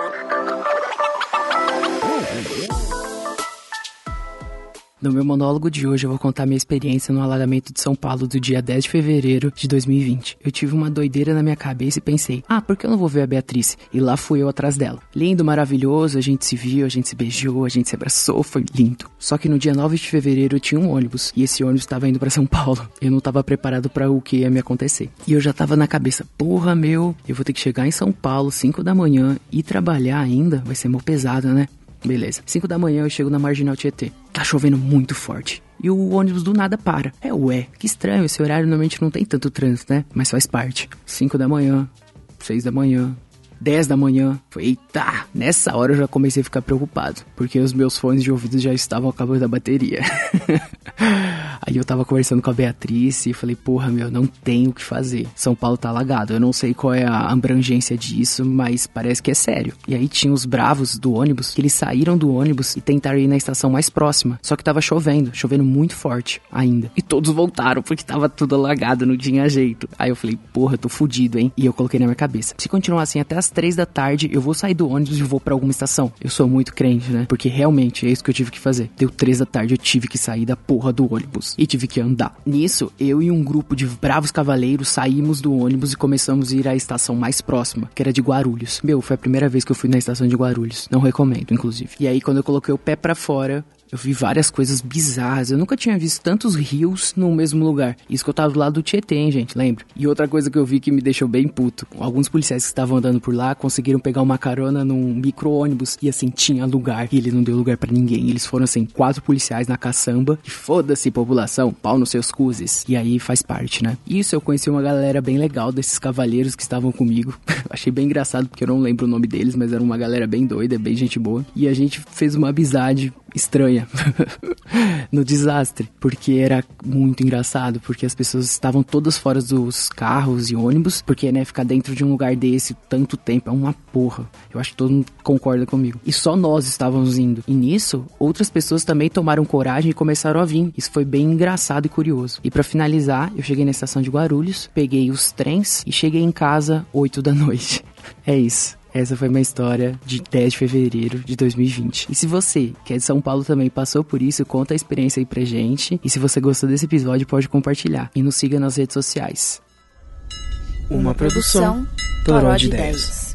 Oh, oh, oh. No meu monólogo de hoje eu vou contar minha experiência no alagamento de São Paulo do dia 10 de fevereiro de 2020. Eu tive uma doideira na minha cabeça e pensei, ah, por que eu não vou ver a Beatriz? E lá fui eu atrás dela. Lindo, maravilhoso, a gente se viu, a gente se beijou, a gente se abraçou, foi lindo. Só que no dia 9 de fevereiro eu tinha um ônibus e esse ônibus estava indo para São Paulo. Eu não estava preparado para o que ia me acontecer. E eu já tava na cabeça, porra meu, eu vou ter que chegar em São Paulo 5 da manhã e trabalhar ainda, vai ser mó pesado, né? Beleza. 5 da manhã eu chego na Marginal Tietê. Tá chovendo muito forte. E o ônibus do nada para. É, ué, que estranho, esse horário normalmente não tem tanto trânsito, né? Mas faz parte. 5 da manhã, 6 da manhã, 10 da manhã. Eita! Nessa hora eu já comecei a ficar preocupado, porque os meus fones de ouvido já estavam acabando a bateria. Aí eu tava conversando com a Beatriz e falei, porra, meu, não tem o que fazer. São Paulo tá alagado. Eu não sei qual é a abrangência disso, mas parece que é sério. E aí tinha os bravos do ônibus, que eles saíram do ônibus e tentaram ir na estação mais próxima. Só que tava chovendo, chovendo muito forte ainda. E todos voltaram, porque tava tudo alagado, não tinha jeito. Aí eu falei, porra, eu tô fudido, hein? E eu coloquei na minha cabeça. Se continuar assim até as três da tarde, eu vou sair do ônibus e vou para alguma estação. Eu sou muito crente, né? Porque realmente é isso que eu tive que fazer. Deu três da tarde, eu tive que sair da porra do ônibus e tive que andar. Nisso, eu e um grupo de bravos cavaleiros saímos do ônibus e começamos a ir à estação mais próxima, que era de Guarulhos. Meu, foi a primeira vez que eu fui na estação de Guarulhos. Não recomendo, inclusive. E aí, quando eu coloquei o pé para fora, eu vi várias coisas bizarras. Eu nunca tinha visto tantos rios no mesmo lugar. Isso que eu tava do lado do Tietê, gente, lembra? E outra coisa que eu vi que me deixou bem puto. Alguns policiais que estavam andando por lá conseguiram pegar uma carona num micro-ônibus e assim, tinha lugar. E ele não deu lugar para ninguém. Eles foram assim, quatro policiais na caçamba. E foda-se, população, pau nos seus cuzes. E aí faz parte, né? Isso eu conheci uma galera bem legal desses cavalheiros que estavam comigo. Achei bem engraçado porque eu não lembro o nome deles, mas era uma galera bem doida, bem gente boa. E a gente fez uma amizade estranha no desastre, porque era muito engraçado, porque as pessoas estavam todas fora dos carros e ônibus, porque né, ficar dentro de um lugar desse tanto tempo é uma porra. Eu acho que todo mundo concorda comigo. E só nós estávamos indo. E nisso, outras pessoas também tomaram coragem e começaram a vir. Isso foi bem engraçado e curioso. E para finalizar, eu cheguei na estação de Guarulhos, peguei os trens e cheguei em casa 8 da noite. É isso. Essa foi minha história de 10 de fevereiro de 2020. E se você, que é de São Paulo também, passou por isso, conta a experiência aí pra gente. E se você gostou desse episódio, pode compartilhar. E nos siga nas redes sociais. Uma produção, Toró de 10.